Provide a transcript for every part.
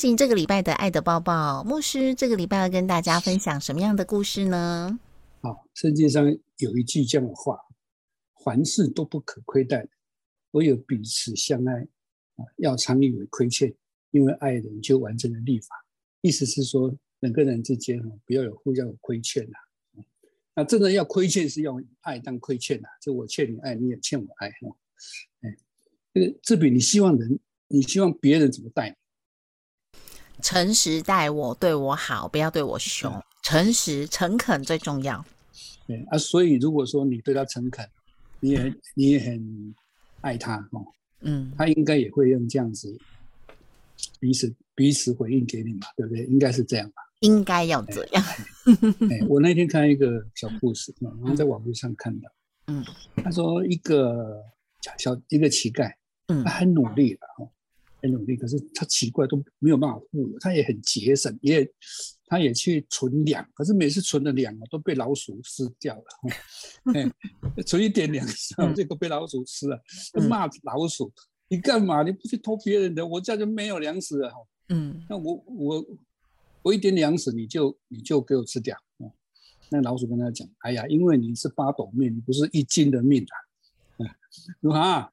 行这个礼拜的爱的抱抱，牧师这个礼拜要跟大家分享什么样的故事呢？好，圣经上有一句这样的话：“凡事都不可亏待，唯有彼此相爱啊，要常以为亏欠，因为爱人就完成了立法。”意思是说，人跟人之间哈，不要有互相有亏欠呐。那真的要亏欠，是用爱当亏欠呐。就我欠你爱，你也欠我爱哈。哎，这个这比你希望人，你希望别人怎么待？诚实待我，对我好，不要对我凶。诚实、诚恳最重要。对啊，所以如果说你对他诚恳，你也你也很爱他哦，嗯，他应该也会用这样子彼此彼此回应给你嘛，对不对？应该是这样吧？应该要这样。哎，我那天看一个小故事，然后在网络上看到，嗯，他说一个小一个乞丐，嗯，他很努力了哈。很努力，可是他奇怪都没有办法付，他也很节省，也他也去存粮，可是每次存的粮啊都被老鼠吃掉了。哎，存一点粮，这个被老鼠吃了，骂老鼠：“你干嘛？你不去偷别人的？我家就没有粮食了。”嗯，那我我我一点粮食你就你就给我吃掉。那老鼠跟他讲：“哎呀，因为你是八斗命，你不是一斤的命啊。”嗯，啊。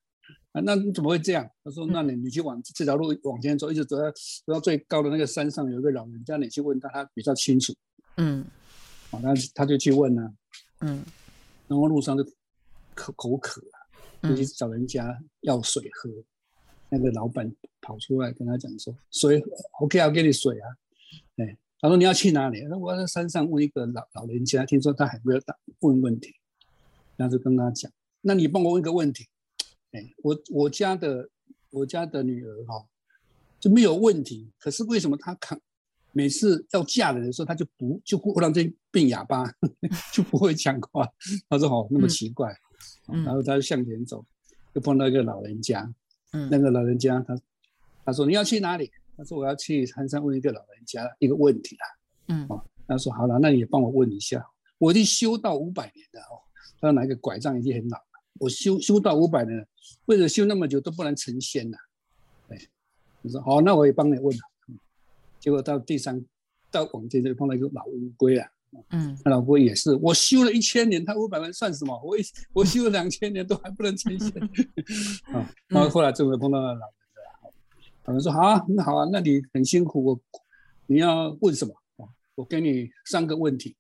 那你怎么会这样？他说：“那你你去往这条路往前走，一直走到走到最高的那个山上，有一个老人家，你去问他，他比较清楚。”嗯，好，那他就去问了。嗯，然后路上就口口渴了，就去找人家要水喝。那个老板跑出来跟他讲说：“水，OK，要给你水啊。”哎，他说：“你要去哪里？”那我在山上问一个老老人家，听说他还没有打问问题，然后就跟他讲：“那你帮我问个问题。”哎，我我家的我家的女儿哈就没有问题，可是为什么她看每次要嫁人的时候，她就不就忽然间变哑巴，就不会讲话？他说：“哦，那么奇怪。”然后他就向前走，就碰到一个老人家。嗯，那个老人家他他说：“你要去哪里？”他说：“我要去山上问一个老人家一个问题啦。”嗯，哦，他说：“好了，那你也帮我问一下，我已经修到五百年了哦，他拿一个拐杖已经很老。”我修修到五百年了，为了修那么久都不能成仙呐。哎，你说好，那我也帮你问了。结果到第三，到广界就碰到一个老乌龟啊。嗯，那老乌龟也是，我修了一千年，他五百万算什么？我一我修了两千年都还不能成仙。啊，然后后来终于碰到了老人了。老人说好啊，那好啊，那你很辛苦，我你要问什么？我给你三个问题。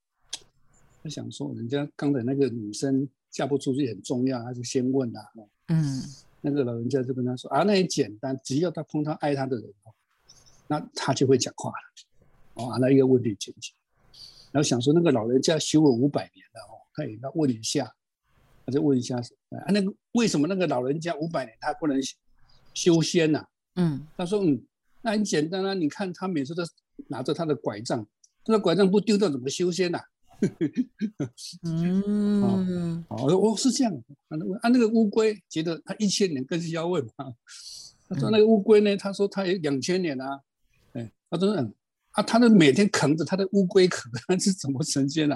他想说，人家刚才那个女生。嫁不出去很重要，他就先问啊。嗯，那个老人家就跟他说啊，那也简单，只要他碰到爱他的人哦，那他就会讲话了。哦，那一个问题解决。然后想说那个老人家修了五百年了哦，他也要问一下，他就问一下啊，那个为什么那个老人家五百年他不能修仙呢？嗯，他说嗯，那很简单啊，你看他每次都拿着他的拐杖，他的拐杖不丢掉怎么修仙呐？嗯，哦，哦，是这样。啊，那那个乌龟觉得他一千年更是要问嘛。他说那个乌龟呢，他说他有两千年啊。哎，他说嗯，啊，他的每天扛着他的乌龟壳，他 是怎么成仙的？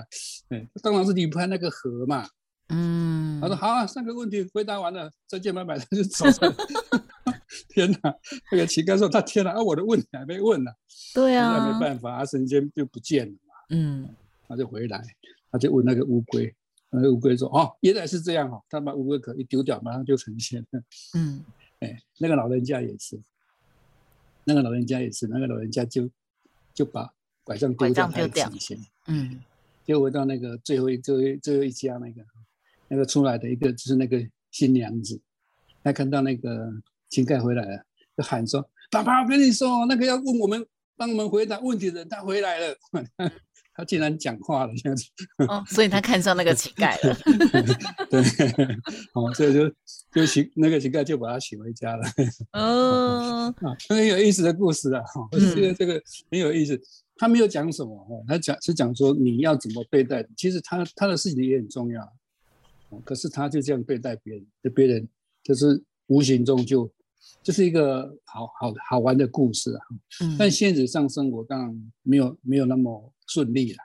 哎，当然是离不开那个河嘛。嗯，他说好啊，三个问题回答完了，再见拜拜，他 就走了。天哪，那个乞丐说他天哪，啊，我的问题还没问呢。对啊，那没办法，啊，神仙就不见了嘛。嗯。他就回来，他就问那个乌龟，那个乌龟说：“哦，原来是这样哦。”他把乌龟壳一丢掉，马上就成仙了。嗯，哎，那个老人家也是，那个老人家也是，那个老人家就就把拐杖丢掉，他成仙。嗯，就回到那个最后一最后最后一家那个那个出来的一个就是那个新娘子，她看到那个乞丐回来了，就喊说：“爸爸，我跟你说，那个要问我们帮我们回答问题的人，他回来了。” 他竟然讲话了，这样子。哦，所以他看上那个乞丐了。对，哦，所以就就乞那个乞丐就把他娶回家了。哦，啊，很有意思的故事啊，哈，这个这个很有意思。他没有讲什么，哈，他讲是讲说你要怎么对待。其实他他的事情也很重要，可是他就这样对待别人，就别人就是无形中就就是一个好好好玩的故事啊。嗯。但现实上生活当然没有没有那么。顺利了，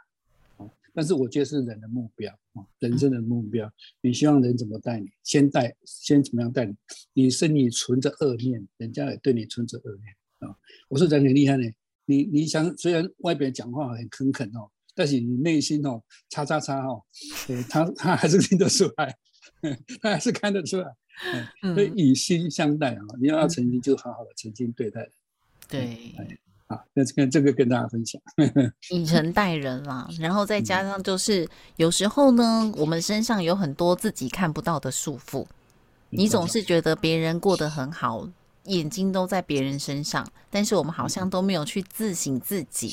啊！但是我觉得是人的目标啊，人生的目标。你希望人怎么待你？先待，先怎么样待你？你心里存着恶念，人家也对你存着恶念啊！我说人很厉害呢，你你想，虽然外边讲话很诚恳哦，但是你内心哦，叉叉叉哦，他他还是听得出来，他还是看得出来，所以以心相待啊！你要曾经就好好的曾经对待，对。啊，那这个这个跟大家分享，以诚待人啦，然后再加上就是有时候呢，我们身上有很多自己看不到的束缚，你总是觉得别人过得很好，眼睛都在别人身上，但是我们好像都没有去自省自己。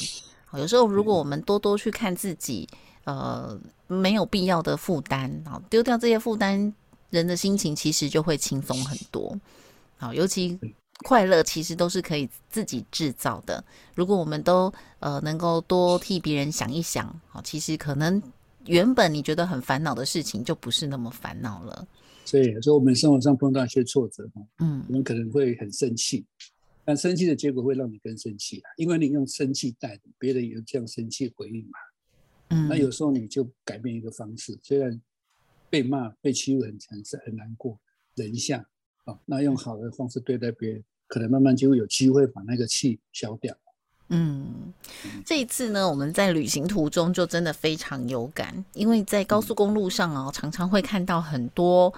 有时候如果我们多多去看自己，呃，没有必要的负担啊，丢掉这些负担，人的心情其实就会轻松很多。好，尤其。快乐其实都是可以自己制造的。如果我们都呃能够多替别人想一想，好，其实可能原本你觉得很烦恼的事情就不是那么烦恼了。所以，说我们生活上碰到一些挫折，嗯，我们可能会很生气，但生气的结果会让你更生气啊，因为你用生气带别人有这样生气回应嘛。嗯，那有时候你就改变一个方式，虽然被骂、被欺负很很很难过，忍一下。哦，那用好的方式对待别人，可能慢慢就会有机会把那个气消掉。嗯，这一次呢，我们在旅行途中就真的非常有感，因为在高速公路上哦，常常会看到很多。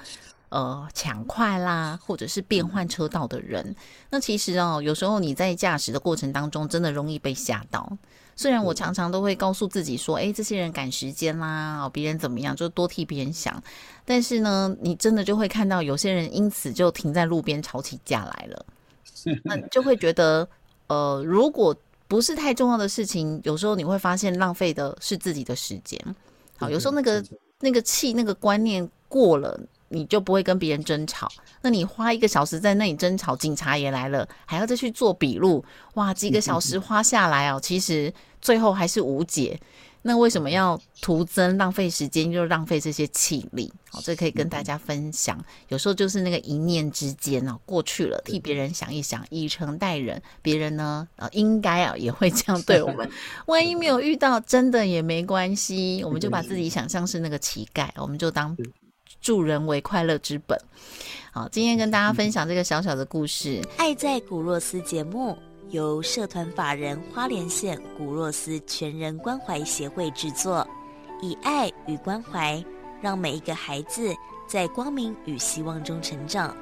呃，抢快啦，或者是变换车道的人，那其实哦，有时候你在驾驶的过程当中，真的容易被吓到。虽然我常常都会告诉自己说，哎，这些人赶时间啦，哦，别人怎么样，就多替别人想。但是呢，你真的就会看到有些人因此就停在路边吵起架来了。那就会觉得，呃，如果不是太重要的事情，有时候你会发现浪费的是自己的时间。好，有时候那个那个气那个观念过了。你就不会跟别人争吵，那你花一个小时在那里争吵，警察也来了，还要再去做笔录，哇，几个小时花下来哦，其实最后还是无解。那为什么要徒增浪费时间，又浪费这些气力？好，这可以跟大家分享。有时候就是那个一念之间哦，过去了，替别人想一想，以诚待人，别人呢，呃，应该啊也会这样对我们。万一没有遇到，真的也没关系，我们就把自己想象是那个乞丐，我们就当。助人为快乐之本。好，今天跟大家分享这个小小的故事。爱在古若斯节目由社团法人花莲县古若斯全人关怀协会制作，以爱与关怀，让每一个孩子在光明与希望中成长。